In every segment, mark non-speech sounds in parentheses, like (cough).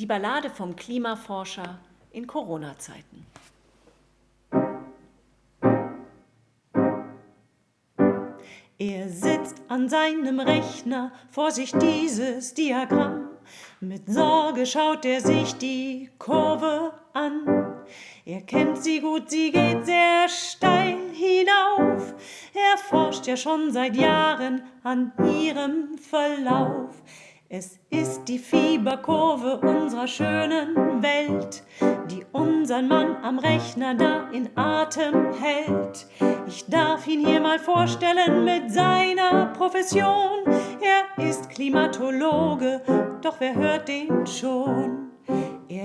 Die Ballade vom Klimaforscher in Corona-Zeiten. Er sitzt an seinem Rechner, vor sich dieses Diagramm. Mit Sorge schaut er sich die Kurve an. Er kennt sie gut, sie geht sehr steil hinauf. Er forscht ja schon seit Jahren an ihrem Verlauf. Es ist die Fieberkurve unserer schönen Welt, die unseren Mann am Rechner da in Atem hält. Ich darf ihn hier mal vorstellen mit seiner Profession. Er ist Klimatologe, doch wer hört den schon?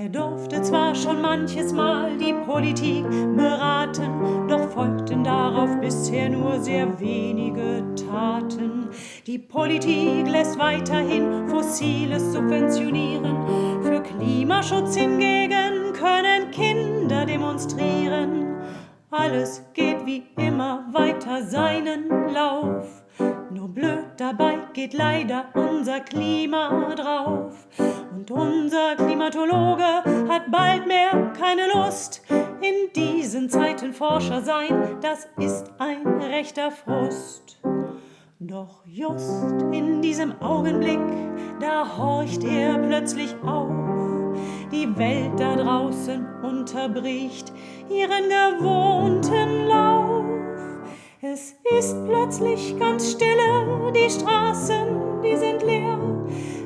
Er durfte zwar schon manches Mal die Politik beraten, doch folgten darauf bisher nur sehr wenige Taten. Die Politik lässt weiterhin Fossiles subventionieren. Für Klimaschutz hingegen können Kinder demonstrieren. Alles geht wie immer weiter seinen Lauf. Blöd dabei geht leider unser Klima drauf. Und unser Klimatologe hat bald mehr keine Lust. In diesen Zeiten Forscher sein, das ist ein rechter Frust. Doch just in diesem Augenblick, da horcht er plötzlich auf. Die Welt da draußen unterbricht ihren gewohnten Lauf. Es ist plötzlich ganz stille, die Straßen, die sind leer.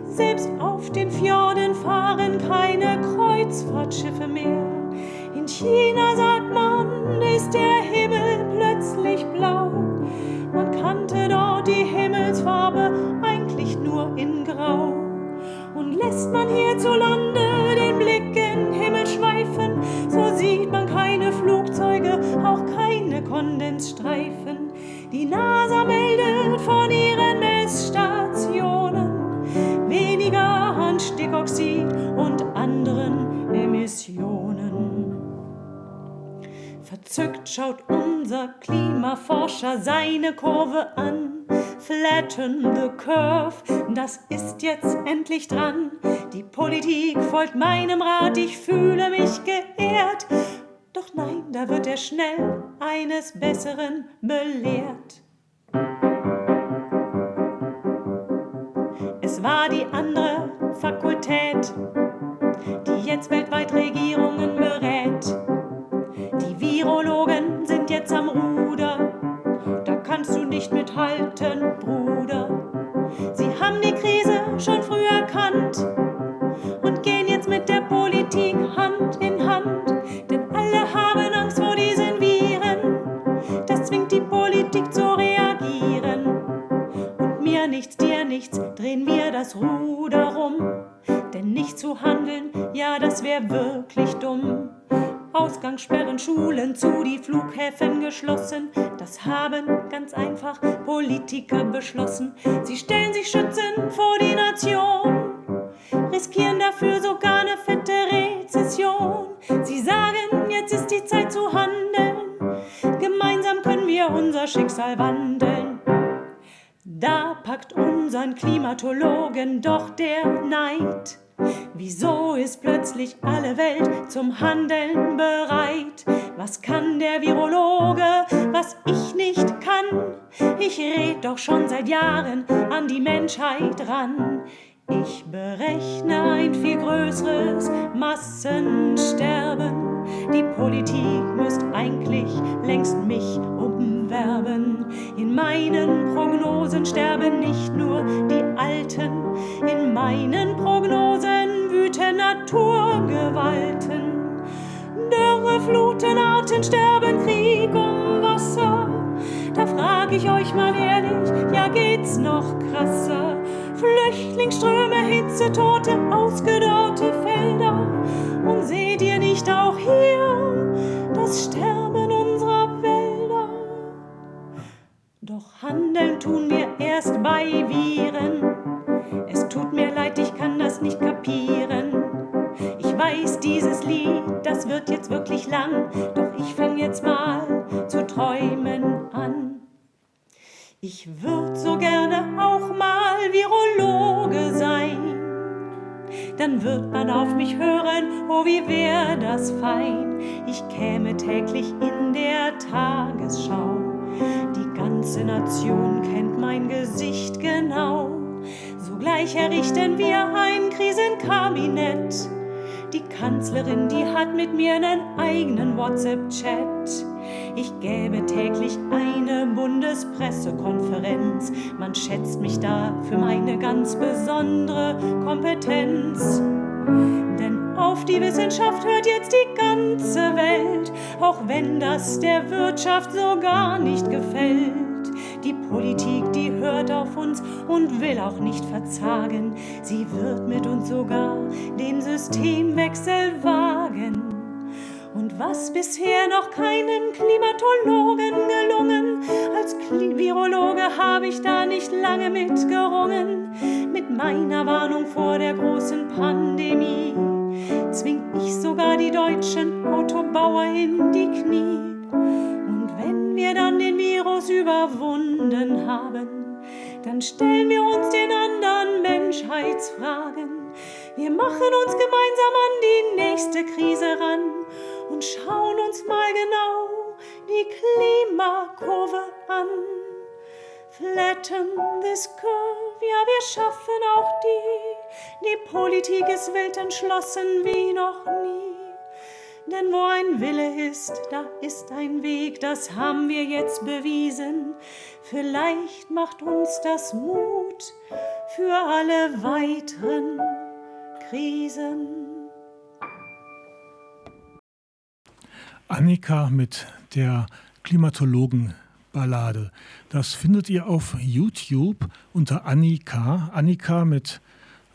Selbst auf den Fjorden fahren keine Kreuzfahrtschiffe mehr. In China sagt man, ist der Himmel plötzlich blau. Man kannte dort die Himmelsfarbe eigentlich nur in Grau. Und lässt man hierzulande den Blick in Himmel schweifen, so sieht man keine Flugzeuge, auch keine Kondensstreifen. Die NASA meldet von ihren Messstationen weniger Stickoxid und anderen Emissionen. Verzückt schaut unser Klimaforscher seine Kurve an. Flatten the curve, das ist jetzt endlich dran. Die Politik folgt meinem Rat, ich fühle mich geehrt. Doch nein, da wird er schnell eines Besseren belehrt. Es war die andere Fakultät, die jetzt weltweit Regierungen berät. Die Virologen sind jetzt am Ruder, da kannst du nicht mithalten, Bruder. Ausgangssperren, Schulen zu, die Flughäfen geschlossen. Das haben ganz einfach Politiker beschlossen. Sie stellen sich schützend vor die Nation, riskieren dafür sogar eine fette Rezession. Sie sagen, jetzt ist die Zeit zu handeln. Gemeinsam können wir unser Schicksal wandeln. Da packt unseren Klimatologen doch der Neid. Wieso ist plötzlich alle Welt zum Handeln bereit? Was kann der Virologe, was ich nicht kann? Ich red doch schon seit Jahren an die Menschheit ran. Ich berechne ein viel größeres Massensterben. Die Politik müsst eigentlich längst mich umwerben. In meinen Prognosen sterben nicht nur die Alten, in meinen Prognosen wüten Naturgewalten. Dürre, Fluten, Arten sterben, Krieg um Wasser. Da frag ich euch mal ehrlich, ja geht's noch krasser? Flüchtlingsströme, Hitze, Tote, ausgedörrte Felder. Und seht ihr nicht auch hier das Sterben Doch handeln tun wir erst bei Viren. Es tut mir leid, ich kann das nicht kapieren. Ich weiß, dieses Lied, das wird jetzt wirklich lang, doch ich fang jetzt mal zu träumen an. Ich würd so gerne auch mal Virologe sein, dann wird man auf mich hören, oh wie wär das fein. Ich käme täglich in der Tagesschau. Die ganze Nation kennt mein Gesicht genau. Sogleich errichten wir ein Krisenkabinett. Die Kanzlerin, die hat mit mir einen eigenen WhatsApp-Chat. Ich gäbe täglich eine Bundespressekonferenz. Man schätzt mich da für meine ganz besondere Kompetenz. Denn auf die Wissenschaft hört jetzt die ganze Welt, auch wenn das der Wirtschaft so gar nicht gefällt. Die Politik, die hört auf uns und will auch nicht verzagen. Sie wird mit uns sogar den Systemwechsel wagen. Und was bisher noch keinem Klimatologen gelungen, als Virologe habe ich da nicht lange mitgerungen. Mit meiner Warnung vor der großen Pandemie zwingt ich sogar die deutschen Autobauer in die Knie überwunden haben, dann stellen wir uns den anderen Menschheitsfragen. Wir machen uns gemeinsam an die nächste Krise ran und schauen uns mal genau die Klimakurve an. Flatten this curve, ja, wir schaffen auch die. Die Politik ist wild entschlossen wie noch nie. Denn wo ein Wille ist, da ist ein Weg, das haben wir jetzt bewiesen. Vielleicht macht uns das Mut für alle weiteren Krisen. Annika mit der Klimatologen-Ballade. Das findet ihr auf YouTube unter Annika. Annika mit,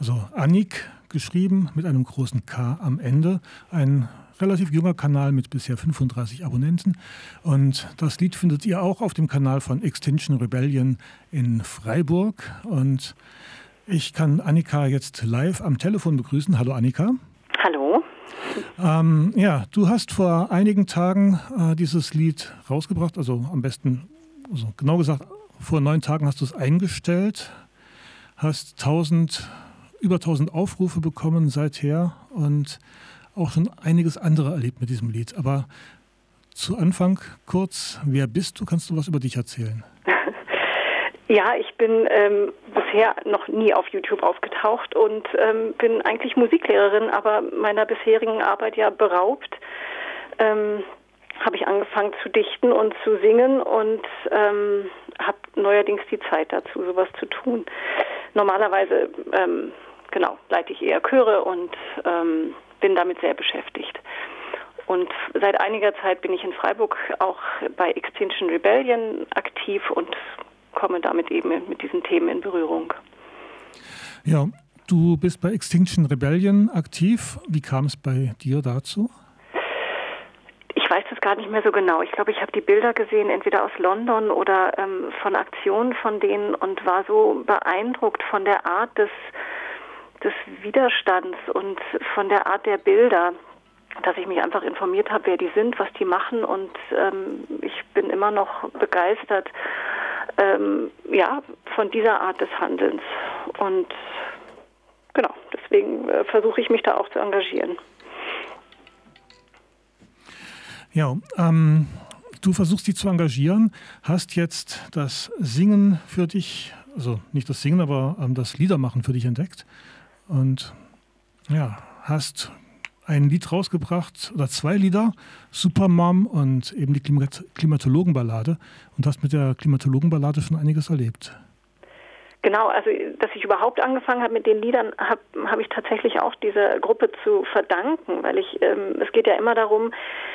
also Annik geschrieben mit einem großen K am Ende. Ein relativ junger Kanal mit bisher 35 Abonnenten. Und das Lied findet ihr auch auf dem Kanal von Extinction Rebellion in Freiburg. Und ich kann Annika jetzt live am Telefon begrüßen. Hallo Annika. Hallo. Ähm, ja, du hast vor einigen Tagen äh, dieses Lied rausgebracht, also am besten, also genau gesagt, vor neun Tagen hast du es eingestellt, hast 1000, über 1000 Aufrufe bekommen seither und auch schon einiges andere erlebt mit diesem Lied. Aber zu Anfang kurz, wer bist du? Kannst du was über dich erzählen? (laughs) Ja, ich bin ähm, bisher noch nie auf YouTube aufgetaucht und ähm, bin eigentlich Musiklehrerin, aber meiner bisherigen Arbeit ja beraubt. Ähm, habe ich angefangen zu dichten und zu singen und ähm, habe neuerdings die Zeit dazu, sowas zu tun. Normalerweise, ähm, genau, leite ich eher Chöre und ähm, bin damit sehr beschäftigt. Und seit einiger Zeit bin ich in Freiburg auch bei Extinction Rebellion aktiv und komme damit eben mit diesen Themen in Berührung. Ja, du bist bei Extinction Rebellion aktiv. Wie kam es bei dir dazu? Ich weiß das gar nicht mehr so genau. Ich glaube, ich habe die Bilder gesehen, entweder aus London oder ähm, von Aktionen von denen und war so beeindruckt von der Art des des Widerstands und von der Art der Bilder, dass ich mich einfach informiert habe, wer die sind, was die machen und ähm, ich bin immer noch begeistert ähm, ja, von dieser Art des Handelns. Und genau, deswegen äh, versuche ich mich da auch zu engagieren. Ja, ähm, du versuchst dich zu engagieren, hast jetzt das Singen für dich, also nicht das Singen, aber ähm, das Liedermachen für dich entdeckt und ja, hast ein Lied rausgebracht oder zwei Lieder, Supermom und eben die Klimat Klimatologenballade und hast mit der Klimatologenballade schon einiges erlebt. Genau, also dass ich überhaupt angefangen habe mit den Liedern, habe hab ich tatsächlich auch dieser Gruppe zu verdanken, weil ich ähm, es geht ja immer darum,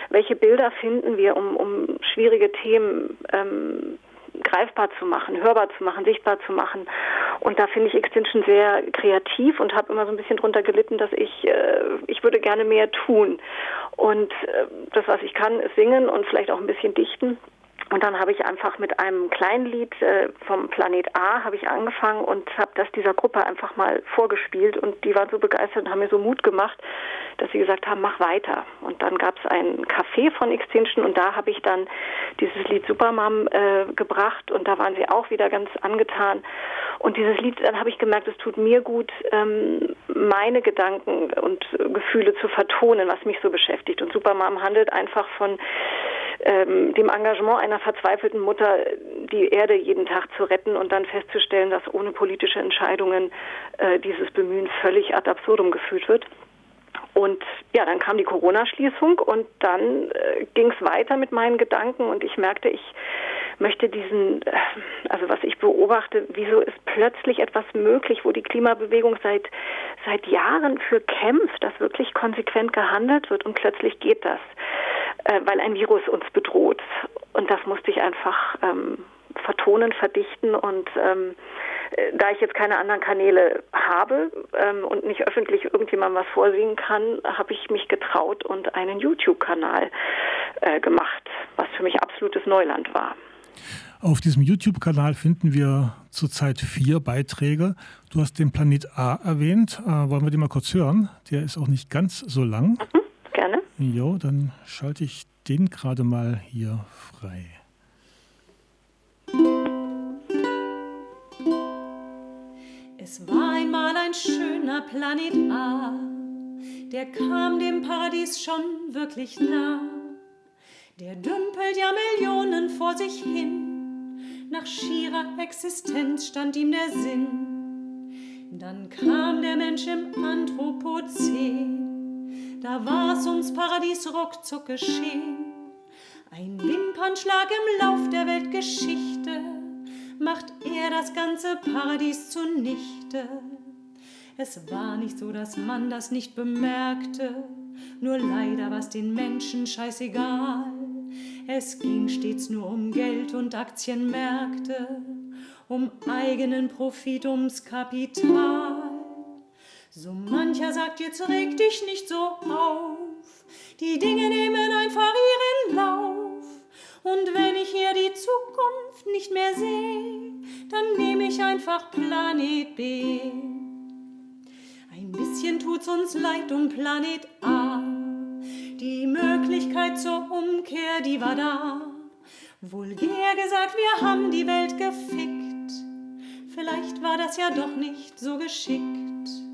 welche Bilder finden wir, um, um schwierige Themen ähm, greifbar zu machen, hörbar zu machen, sichtbar zu machen. Und da finde ich Extinction sehr kreativ und habe immer so ein bisschen drunter gelitten, dass ich, äh, ich würde gerne mehr tun. Und äh, das, was ich kann, ist singen und vielleicht auch ein bisschen dichten. Und dann habe ich einfach mit einem kleinen Lied äh, vom Planet A habe ich angefangen und habe das dieser Gruppe einfach mal vorgespielt und die waren so begeistert und haben mir so Mut gemacht, dass sie gesagt haben, mach weiter. Und dann gab es ein Café von Extinction und da habe ich dann dieses Lied Supermom äh, gebracht und da waren sie auch wieder ganz angetan. Und dieses Lied, dann habe ich gemerkt, es tut mir gut, ähm, meine Gedanken und Gefühle zu vertonen, was mich so beschäftigt. Und Supermom handelt einfach von ähm, dem Engagement einer verzweifelten Mutter, die Erde jeden Tag zu retten und dann festzustellen, dass ohne politische Entscheidungen äh, dieses Bemühen völlig ad absurdum geführt wird. Und ja, dann kam die Corona-Schließung und dann äh, ging es weiter mit meinen Gedanken und ich merkte, ich möchte diesen, äh, also was ich beobachte, wieso ist plötzlich etwas möglich, wo die Klimabewegung seit, seit Jahren für kämpft, dass wirklich konsequent gehandelt wird und plötzlich geht das, äh, weil ein Virus uns bedroht. Und das musste ich einfach ähm, vertonen, verdichten und ähm, äh, da ich jetzt keine anderen Kanäle habe ähm, und nicht öffentlich irgendjemandem was vorsingen kann, habe ich mich getraut und einen YouTube-Kanal äh, gemacht, was für mich absolutes Neuland war. Auf diesem YouTube-Kanal finden wir zurzeit vier Beiträge. Du hast den Planet A erwähnt. Äh, wollen wir den mal kurz hören? Der ist auch nicht ganz so lang. Mhm. Jo, dann schalte ich den gerade mal hier frei. Es war einmal ein schöner Planet A, der kam dem Paradies schon wirklich nah. Der dümpelt ja Millionen vor sich hin, nach schierer Existenz stand ihm der Sinn. Dann kam der Mensch im Anthropozän, da war's ums Paradies ruckzuck geschehen. Ein Wimpernschlag im Lauf der Weltgeschichte macht er das ganze Paradies zunichte. Es war nicht so, dass man das nicht bemerkte, nur leider war's den Menschen scheißegal. Es ging stets nur um Geld und Aktienmärkte, um eigenen Profit, ums Kapital. So mancher sagt, jetzt reg dich nicht so auf, die Dinge nehmen einfach ihren Lauf. Und wenn ich hier die Zukunft nicht mehr sehe, dann nehme ich einfach Planet B. Ein bisschen tut's uns leid um Planet A. Die Möglichkeit zur Umkehr, die war da. Vulgär gesagt, wir haben die Welt gefickt. Vielleicht war das ja doch nicht so geschickt.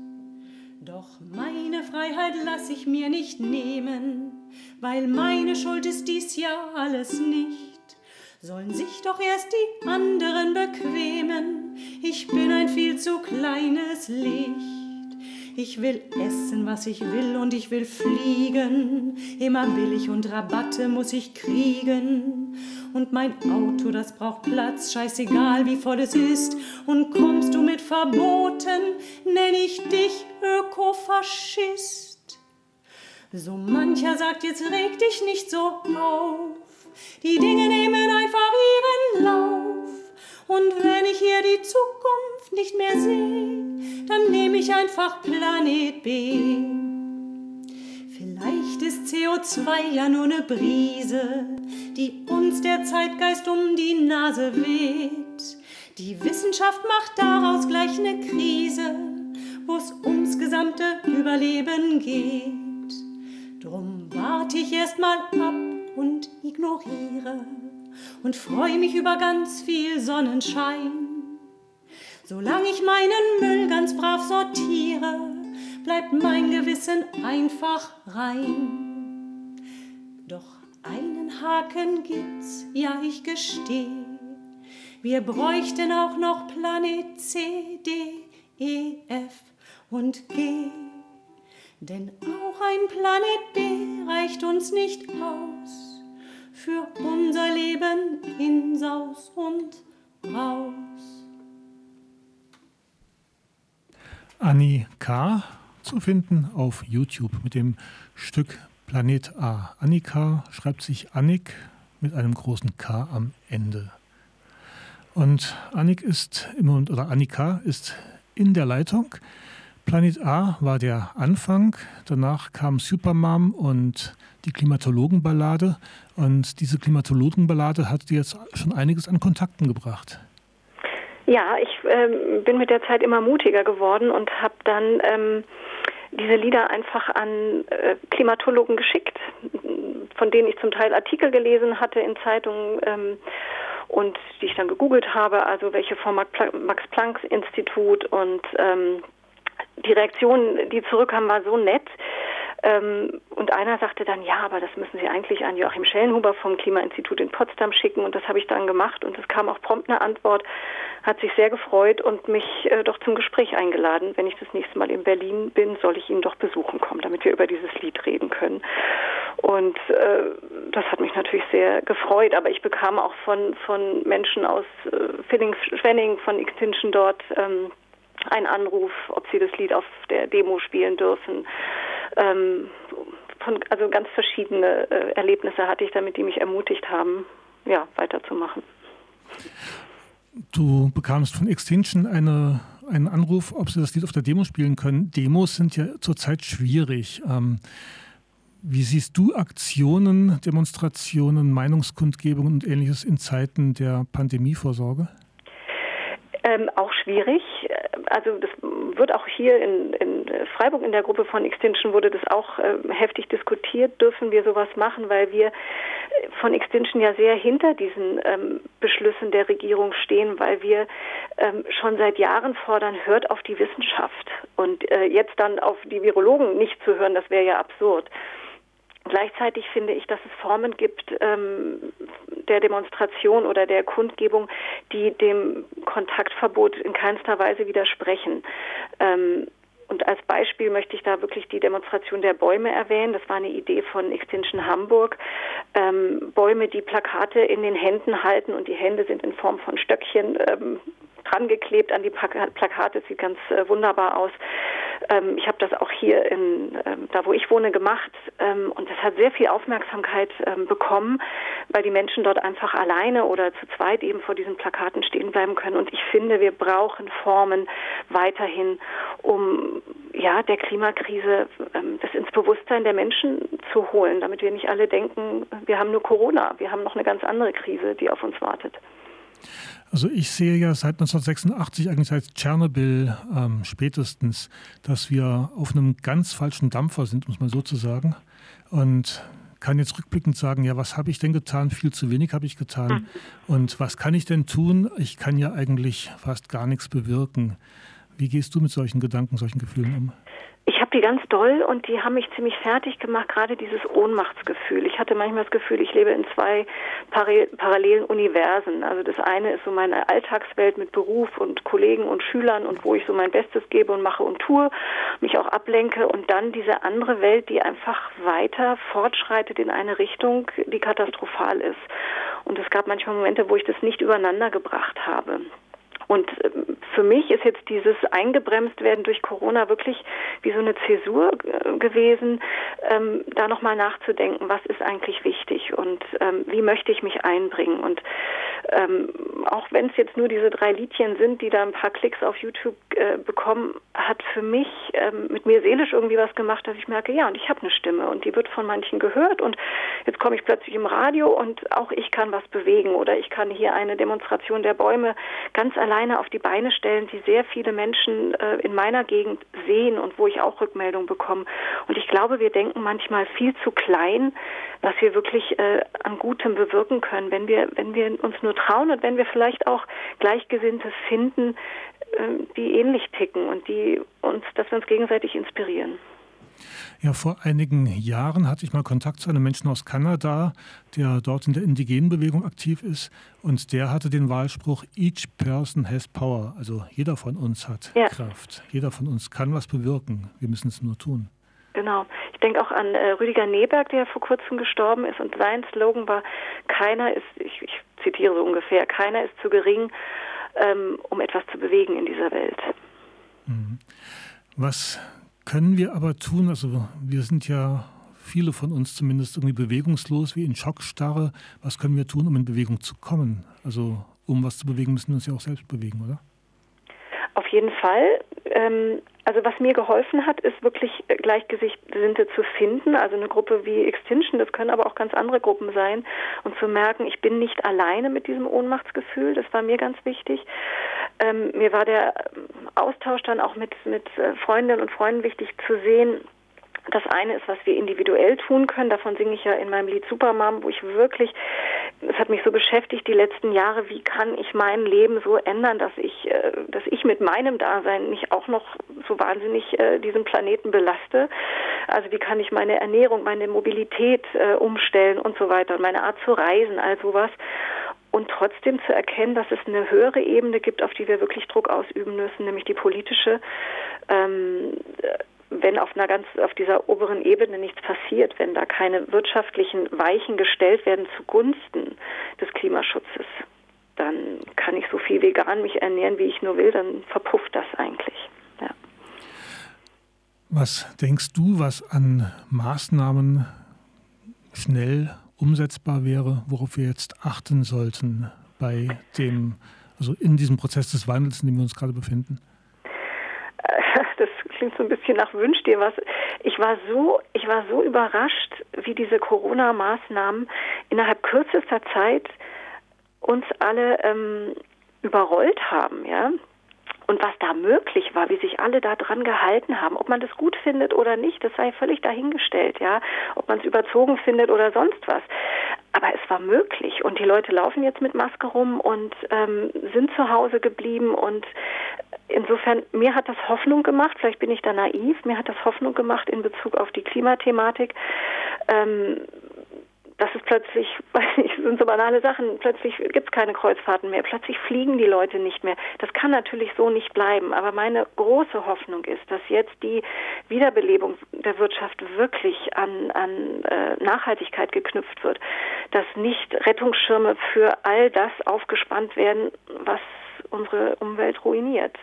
Doch meine Freiheit lass ich mir nicht nehmen, weil meine Schuld ist dies ja alles nicht. Sollen sich doch erst die anderen bequemen, ich bin ein viel zu kleines Licht. Ich will essen, was ich will und ich will fliegen. Immer billig und Rabatte muss ich kriegen. Und mein Auto, das braucht Platz, scheißegal wie voll es ist. Und kommst du mit Verboten, nenn ich dich Ökofaschist. So mancher sagt, jetzt reg dich nicht so auf. Die Dinge nehmen einfach ihren Lauf. Und wenn ich hier die Zukunft nicht mehr sehe, dann nehme ich einfach Planet B. Vielleicht ist CO2 ja nur eine Brise, die uns der Zeitgeist um die Nase weht. Die Wissenschaft macht daraus gleich eine Krise, wo es ums gesamte Überleben geht. Drum warte ich erst mal ab und ignoriere und freue mich über ganz viel Sonnenschein. Solange ich meinen Müll ganz brav sortiere, bleibt mein Gewissen einfach rein. Doch einen Haken gibt's, ja ich gestehe. Wir bräuchten auch noch Planet C, D, E, F und G. Denn auch ein Planet B reicht uns nicht aus für unser Leben in Saus und Raus. Annie K. zu finden auf YouTube mit dem Stück Planet A. Annika schreibt sich Annik mit einem großen K am Ende. Und Annik ist im oder Annika ist in der Leitung. Planet A war der Anfang. Danach kam Supermom und die Klimatologenballade. Und diese Klimatologenballade hat dir jetzt schon einiges an Kontakten gebracht. Ja, ich ähm, bin mit der Zeit immer mutiger geworden und habe dann ähm, diese Lieder einfach an äh, Klimatologen geschickt, von denen ich zum Teil Artikel gelesen hatte in Zeitungen ähm, und die ich dann gegoogelt habe, also welche vom Max-Planck-Institut und ähm, die Reaktion, die zurückkam, war so nett. Ähm, und einer sagte dann, ja, aber das müssen Sie eigentlich an Joachim Schellenhuber vom Klimainstitut in Potsdam schicken. Und das habe ich dann gemacht. Und es kam auch prompt eine Antwort, hat sich sehr gefreut und mich äh, doch zum Gespräch eingeladen. Wenn ich das nächste Mal in Berlin bin, soll ich ihn doch besuchen kommen, damit wir über dieses Lied reden können. Und äh, das hat mich natürlich sehr gefreut. Aber ich bekam auch von, von Menschen aus äh, Schwenning, von Extinction dort, ähm, einen Anruf, ob sie das Lied auf der Demo spielen dürfen. Ähm, von, also ganz verschiedene äh, Erlebnisse hatte ich damit, die mich ermutigt haben, ja, weiterzumachen. Du bekamst von Extinction eine, einen Anruf, ob sie das Lied auf der Demo spielen können. Demos sind ja zurzeit schwierig. Ähm, wie siehst du Aktionen, Demonstrationen, Meinungskundgebungen und ähnliches in Zeiten der Pandemievorsorge? Ähm, auch schwierig. Also das wird auch hier in, in, Freiburg in der Gruppe von Extinction wurde das auch äh, heftig diskutiert. Dürfen wir sowas machen, weil wir von Extinction ja sehr hinter diesen ähm, Beschlüssen der Regierung stehen, weil wir ähm, schon seit Jahren fordern, hört auf die Wissenschaft und äh, jetzt dann auf die Virologen nicht zu hören, das wäre ja absurd. Gleichzeitig finde ich, dass es Formen gibt ähm, der Demonstration oder der Kundgebung, die dem Kontaktverbot in keinster Weise widersprechen. Ähm, und als Beispiel möchte ich da wirklich die Demonstration der Bäume erwähnen. Das war eine Idee von Extinction Hamburg. Ähm, Bäume, die Plakate in den Händen halten und die Hände sind in Form von Stöckchen ähm, dran geklebt an die Plakate. Sieht ganz äh, wunderbar aus. Ähm, ich habe das auch hier in, ähm, da wo ich wohne, gemacht ähm, und das hat sehr viel Aufmerksamkeit ähm, bekommen, weil die Menschen dort einfach alleine oder zu zweit eben vor diesen Plakaten stehen bleiben können. Und ich finde, wir brauchen Formen weiterhin, um ja der Klimakrise ähm, das ins Bewusstsein der Menschen zu holen, damit wir nicht alle denken, wir haben nur Corona, wir haben noch eine ganz andere Krise, die auf uns wartet. Also ich sehe ja seit 1986, eigentlich seit Tschernobyl ähm, spätestens, dass wir auf einem ganz falschen Dampfer sind, muss man so zu sagen. Und kann jetzt rückblickend sagen, ja, was habe ich denn getan? Viel zu wenig habe ich getan. Hm. Und was kann ich denn tun? Ich kann ja eigentlich fast gar nichts bewirken. Wie gehst du mit solchen Gedanken, solchen Gefühlen um? Ich habe die ganz doll und die haben mich ziemlich fertig gemacht, gerade dieses Ohnmachtsgefühl. Ich hatte manchmal das Gefühl, ich lebe in zwei parallelen Universen. Also das eine ist so meine Alltagswelt mit Beruf und Kollegen und Schülern und wo ich so mein Bestes gebe und mache und tue, mich auch ablenke und dann diese andere Welt, die einfach weiter fortschreitet in eine Richtung, die katastrophal ist. Und es gab manchmal Momente, wo ich das nicht übereinander gebracht habe. Und ähm, für mich ist jetzt dieses eingebremst werden durch Corona wirklich wie so eine Zäsur äh, gewesen, ähm, da nochmal nachzudenken, was ist eigentlich wichtig und ähm, wie möchte ich mich einbringen. Und ähm, auch wenn es jetzt nur diese drei Liedchen sind, die da ein paar Klicks auf YouTube äh, bekommen, hat für mich ähm, mit mir seelisch irgendwie was gemacht, dass ich merke, ja, und ich habe eine Stimme und die wird von manchen gehört und jetzt komme ich plötzlich im Radio und auch ich kann was bewegen oder ich kann hier eine Demonstration der Bäume ganz allein alleine auf die Beine stellen, die sehr viele Menschen äh, in meiner Gegend sehen und wo ich auch Rückmeldungen bekomme. Und ich glaube, wir denken manchmal viel zu klein, was wir wirklich äh, an Gutem bewirken können, wenn wir, wenn wir uns nur trauen und wenn wir vielleicht auch Gleichgesinnte finden, äh, die ähnlich ticken und die uns, dass wir uns gegenseitig inspirieren. Ja, vor einigen Jahren hatte ich mal Kontakt zu einem Menschen aus Kanada, der dort in der indigenen Bewegung aktiv ist. Und der hatte den Wahlspruch, each person has power. Also jeder von uns hat ja. Kraft. Jeder von uns kann was bewirken. Wir müssen es nur tun. Genau. Ich denke auch an äh, Rüdiger Neberg, der vor kurzem gestorben ist. Und sein Slogan war, keiner ist, ich, ich zitiere so ungefähr, keiner ist zu gering, ähm, um etwas zu bewegen in dieser Welt. Mhm. Was können wir aber tun, also wir sind ja viele von uns zumindest irgendwie bewegungslos, wie in Schockstarre. Was können wir tun, um in Bewegung zu kommen? Also um was zu bewegen, müssen wir uns ja auch selbst bewegen, oder? Auf jeden Fall. Ähm, also was mir geholfen hat, ist wirklich Gleichgesinnte zu finden. Also eine Gruppe wie Extinction, das können aber auch ganz andere Gruppen sein. Und zu merken, ich bin nicht alleine mit diesem Ohnmachtsgefühl, das war mir ganz wichtig. Ähm, mir war der Austausch dann auch mit, mit äh, Freundinnen und Freunden wichtig zu sehen, das eine ist, was wir individuell tun können. Davon singe ich ja in meinem Lied Supermom, wo ich wirklich, es hat mich so beschäftigt die letzten Jahre, wie kann ich mein Leben so ändern, dass ich, äh, dass ich mit meinem Dasein nicht auch noch so wahnsinnig äh, diesen Planeten belaste. Also wie kann ich meine Ernährung, meine Mobilität äh, umstellen und so weiter und meine Art zu reisen, all sowas und trotzdem zu erkennen, dass es eine höhere Ebene gibt, auf die wir wirklich Druck ausüben müssen, nämlich die politische. Ähm, wenn auf einer ganz auf dieser oberen Ebene nichts passiert, wenn da keine wirtschaftlichen Weichen gestellt werden zugunsten des Klimaschutzes, dann kann ich so viel vegan mich ernähren, wie ich nur will, dann verpufft das eigentlich. Ja. Was denkst du, was an Maßnahmen schnell umsetzbar wäre, worauf wir jetzt achten sollten bei dem, also in diesem Prozess des Wandels, in dem wir uns gerade befinden? Klingt so ein bisschen nach Wünsch dir was. Ich war so, ich war so überrascht, wie diese Corona-Maßnahmen innerhalb kürzester Zeit uns alle ähm, überrollt haben, ja. Und was da möglich war, wie sich alle da dran gehalten haben, ob man das gut findet oder nicht, das sei völlig dahingestellt, ja, ob man es überzogen findet oder sonst was. Aber es war möglich und die Leute laufen jetzt mit Maske rum und ähm, sind zu Hause geblieben und insofern, mir hat das Hoffnung gemacht, vielleicht bin ich da naiv, mir hat das Hoffnung gemacht in Bezug auf die Klimathematik. Ähm, das ist plötzlich, (laughs) weiß nicht, sind so banale Sachen, plötzlich gibt es keine Kreuzfahrten mehr, plötzlich fliegen die Leute nicht mehr. Das kann natürlich so nicht bleiben, aber meine große Hoffnung ist, dass jetzt die Wiederbelebung der Wirtschaft wirklich an, an äh, Nachhaltigkeit geknüpft wird, dass nicht Rettungsschirme für all das aufgespannt werden, was unsere Umwelt ruiniert.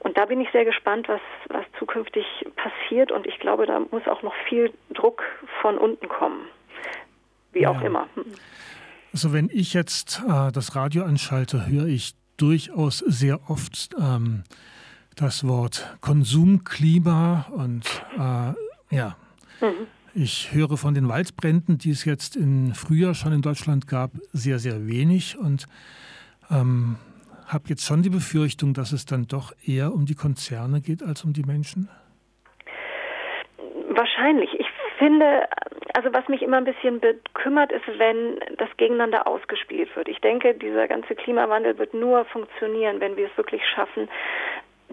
Und da bin ich sehr gespannt, was, was zukünftig passiert. Und ich glaube, da muss auch noch viel Druck von unten kommen wie ja. auch immer. Also wenn ich jetzt äh, das Radio anschalte, höre ich durchaus sehr oft ähm, das Wort Konsumklima und äh, ja. Mhm. Ich höre von den Waldbränden, die es jetzt im Frühjahr schon in Deutschland gab, sehr, sehr wenig und ähm, habe jetzt schon die Befürchtung, dass es dann doch eher um die Konzerne geht als um die Menschen. Wahrscheinlich. Ich finde, also was mich immer ein bisschen bekümmert ist, wenn das gegeneinander ausgespielt wird. Ich denke, dieser ganze Klimawandel wird nur funktionieren, wenn wir es wirklich schaffen,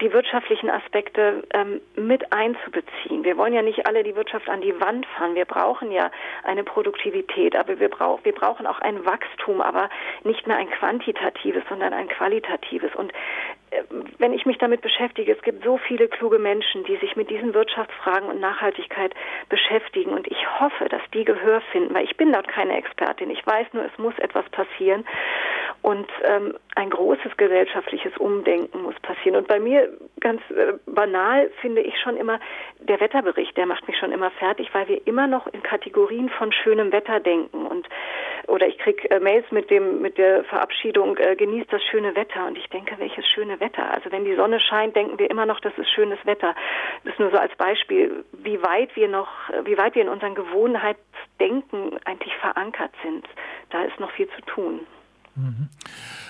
die wirtschaftlichen Aspekte ähm, mit einzubeziehen. Wir wollen ja nicht alle die Wirtschaft an die Wand fahren. Wir brauchen ja eine Produktivität, aber wir, brauch, wir brauchen auch ein Wachstum, aber nicht mehr ein quantitatives, sondern ein qualitatives. Und wenn ich mich damit beschäftige, es gibt so viele kluge Menschen, die sich mit diesen Wirtschaftsfragen und Nachhaltigkeit beschäftigen. Und ich hoffe, dass die Gehör finden, weil ich bin dort keine Expertin. Ich weiß nur, es muss etwas passieren. Und ähm, ein großes gesellschaftliches Umdenken muss passieren. Und bei mir ganz äh, banal finde ich schon immer, der Wetterbericht, der macht mich schon immer fertig, weil wir immer noch in Kategorien von schönem Wetter denken. Und oder ich kriege äh, Mails mit dem mit der Verabschiedung, äh, genießt das schöne Wetter. Und ich denke, welches schöne Wetter. Also wenn die Sonne scheint, denken wir immer noch, das ist schönes Wetter. Das ist nur so als Beispiel, wie weit wir noch, wie weit wir in unseren Gewohnheitsdenken eigentlich verankert sind. Da ist noch viel zu tun. Mhm.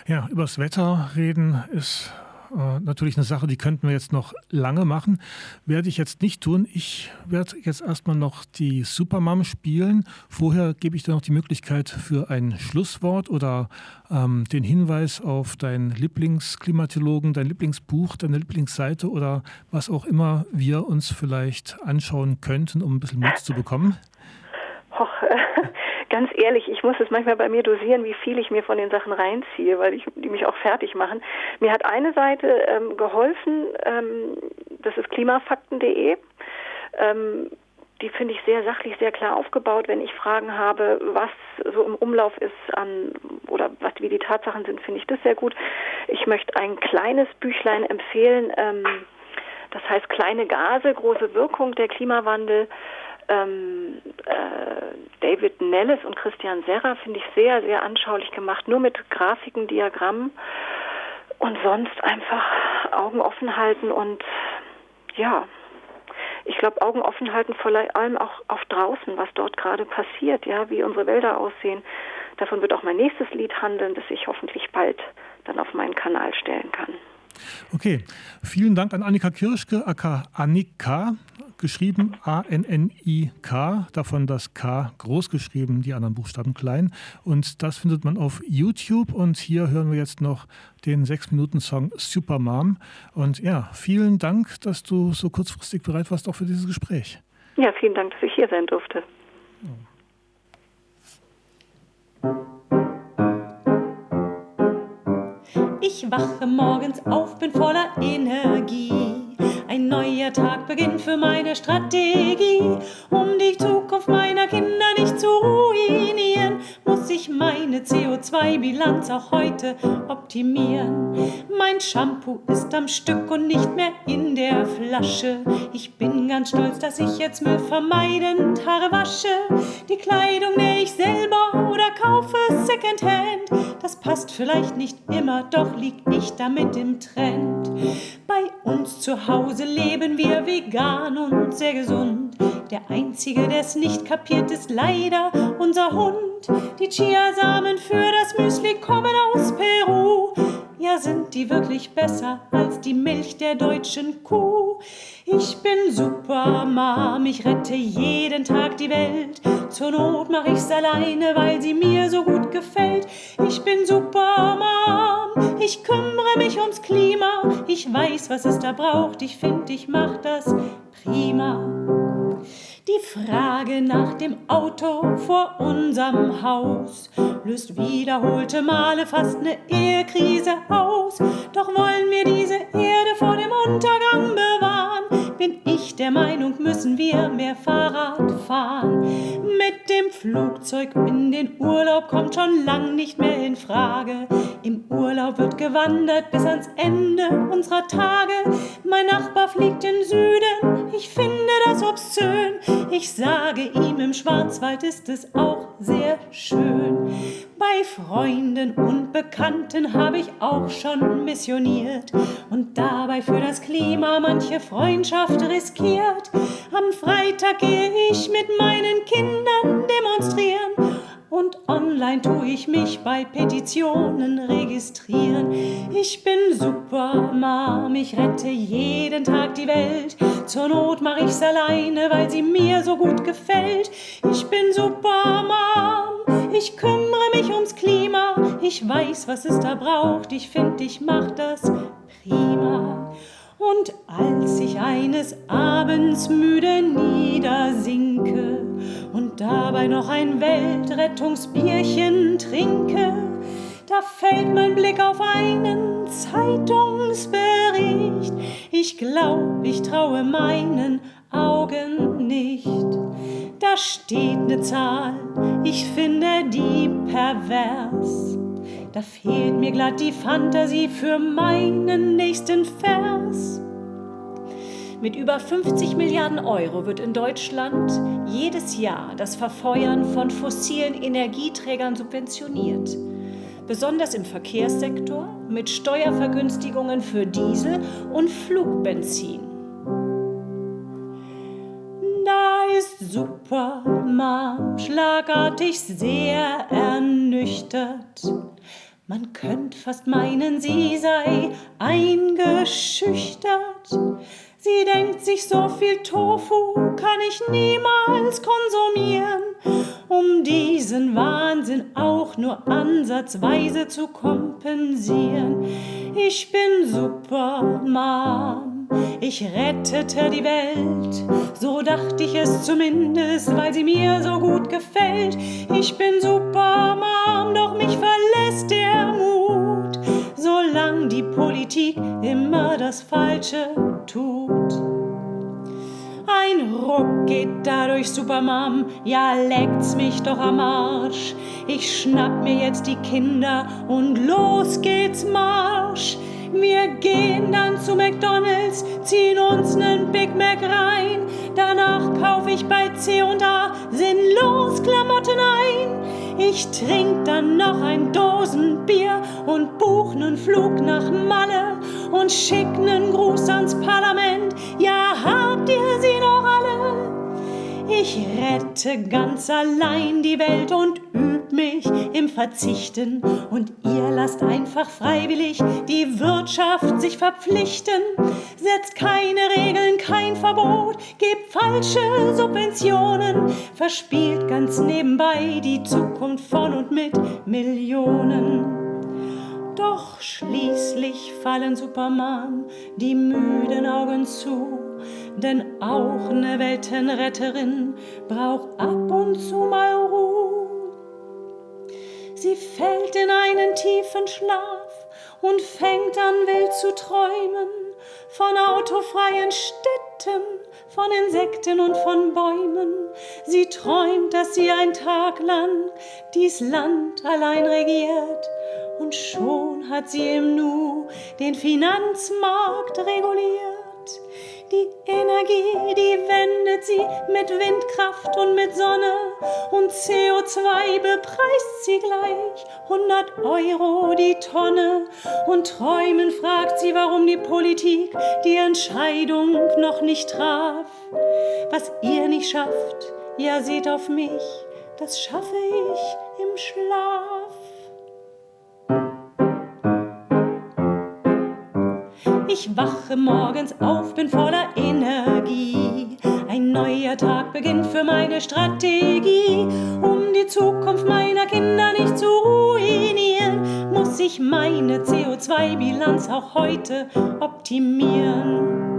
Ja, übers Wetter reden ist äh, natürlich eine Sache, die könnten wir jetzt noch lange machen. Werde ich jetzt nicht tun. Ich werde jetzt erstmal noch die Supermom spielen. Vorher gebe ich dir noch die Möglichkeit für ein Schlusswort oder ähm, den Hinweis auf deinen Lieblingsklimatologen, dein Lieblingsbuch, deine Lieblingsseite oder was auch immer wir uns vielleicht anschauen könnten, um ein bisschen Mut zu bekommen. Och, ganz ehrlich, ich muss es manchmal bei mir dosieren, wie viel ich mir von den Sachen reinziehe, weil ich, die mich auch fertig machen. Mir hat eine Seite ähm, geholfen, ähm, das ist klimafakten.de. Ähm, die finde ich sehr sachlich, sehr klar aufgebaut. Wenn ich Fragen habe, was so im Umlauf ist an oder was wie die Tatsachen sind, finde ich das sehr gut. Ich möchte ein kleines Büchlein empfehlen. Ähm, das heißt kleine Gase, große Wirkung, der Klimawandel ähm, äh, David Nellis und Christian Serra finde ich sehr, sehr anschaulich gemacht, nur mit Grafiken, Diagrammen und sonst einfach Augen offen halten und ja, ich glaube, Augen offen halten vor allem auch auf draußen, was dort gerade passiert, ja, wie unsere Wälder aussehen. Davon wird auch mein nächstes Lied handeln, das ich hoffentlich bald dann auf meinen Kanal stellen kann. Okay, vielen Dank an Annika Kirschke, aka Annika, geschrieben A-N-N-I-K, davon das K groß geschrieben, die anderen Buchstaben klein. Und das findet man auf YouTube. Und hier hören wir jetzt noch den 6-Minuten-Song Supermom. Und ja, vielen Dank, dass du so kurzfristig bereit warst, auch für dieses Gespräch. Ja, vielen Dank, dass ich hier sein durfte. Ich wache morgens auf, bin voller Energie. Ein neuer Tag beginnt für meine Strategie. Um die Zukunft meiner Kinder nicht zu ruinieren, muss ich meine CO2-Bilanz auch heute optimieren. Mein Shampoo ist am Stück und nicht mehr in der Flasche. Ich bin ganz stolz, dass ich jetzt Müll vermeidend Haare wasche. Die Kleidung nähe ich selber oder kaufe Secondhand. Das passt vielleicht nicht immer, doch lieg ich damit im Trend. Bei uns zu Hause leben wir vegan und sehr gesund. Der Einzige, der es nicht kapiert, ist leider unser Hund. Die Chiasamen für das Müsli kommen aus Peru. Ja, sind die wirklich besser als die Milch der deutschen Kuh? Ich bin super Mom, ich rette jeden Tag die Welt. Zur Not mach ich's alleine, weil sie mir so gut gefällt. Ich bin super Mom, ich kümmere mich ums Klima. Ich weiß, was es da braucht, ich find, ich mach das prima. Die Frage nach dem Auto vor unserem Haus löst wiederholte Male fast eine Ehekrise aus. Doch wollen wir diese Erde vor dem Untergang bewahren, der Meinung, müssen wir mehr Fahrrad fahren. Mit dem Flugzeug in den Urlaub kommt schon lang nicht mehr in Frage. Im Urlaub wird gewandert bis ans Ende unserer Tage. Mein Nachbar fliegt in Süden, ich finde das obszön. Ich sage ihm, im Schwarzwald ist es auch sehr schön. Bei Freunden und Bekannten habe ich auch schon missioniert und dabei für das Klima manche Freundschaft riskiert. Am Freitag gehe ich mit meinen Kindern demonstrieren und online tue ich mich bei Petitionen registrieren. Ich bin super Mom, ich rette jeden Tag die Welt. Zur Not mache ich's alleine, weil sie mir so gut gefällt. Ich bin super Mom, ich kümmere mich ums Klima. Ich weiß, was es da braucht, ich finde, ich mach das prima. Und als ich eines Abends müde niedersinke und dabei noch ein Weltrettungsbierchen trinke, da fällt mein Blick auf einen Zeitungsbericht. Ich glaub, ich traue meinen Augen nicht. Da steht ne Zahl, ich finde die pervers. Da fehlt mir glatt die Fantasie für meinen nächsten Vers. Mit über 50 Milliarden Euro wird in Deutschland jedes Jahr das Verfeuern von fossilen Energieträgern subventioniert. Besonders im Verkehrssektor mit Steuervergünstigungen für Diesel und Flugbenzin. Ist Supermam schlagartig sehr ernüchtert. Man könnte fast meinen, sie sei eingeschüchtert. Sie denkt sich, so viel Tofu kann ich niemals konsumieren, um diesen Wahnsinn auch nur ansatzweise zu kompensieren. Ich bin Superman, ich rettete die Welt, so dachte ich es zumindest, weil sie mir so gut gefällt. Ich bin Superman, doch mich verlässt der Mut, solange die Politik immer das Falsche tut. Ein Ruck geht dadurch Supermam, ja leckt's mich doch am Arsch. Ich schnapp mir jetzt die Kinder und los geht's Marsch. Wir gehen dann zu McDonalds, ziehen uns nen Big Mac rein. Danach kauf ich bei C&A sinnlos Klamotten ein. Ich trink dann noch ein Dosenbier und buch nen Flug nach Malle und schick nen Gruß ans Parlament. Ja, habt ihr sie noch alle? Ich rette ganz allein die Welt und üb mich im Verzichten. Und ihr lasst einfach freiwillig die Wirtschaft sich verpflichten. Setzt keine Regeln, kein Verbot, gebt falsche Subventionen, verspielt ganz nebenbei die Zukunft von und mit Millionen. Doch schließlich fallen Superman die müden Augen zu denn auch ne Weltenretterin braucht ab und zu mal Ruhe. Sie fällt in einen tiefen Schlaf und fängt an wild zu träumen von autofreien Städten, von Insekten und von Bäumen. Sie träumt, dass sie ein Tag lang dies Land allein regiert und schon hat sie im Nu den Finanzmarkt reguliert. Die Energie, die wendet sie mit Windkraft und mit Sonne und CO2 bepreist sie gleich 100 Euro die Tonne und träumen fragt sie, warum die Politik die Entscheidung noch nicht traf. Was ihr nicht schafft, ja seht auf mich, das schaffe ich im Schlaf. Ich wache morgens auf, bin voller Energie. Ein neuer Tag beginnt für meine Strategie. Um die Zukunft meiner Kinder nicht zu ruinieren, muss ich meine CO2-Bilanz auch heute optimieren.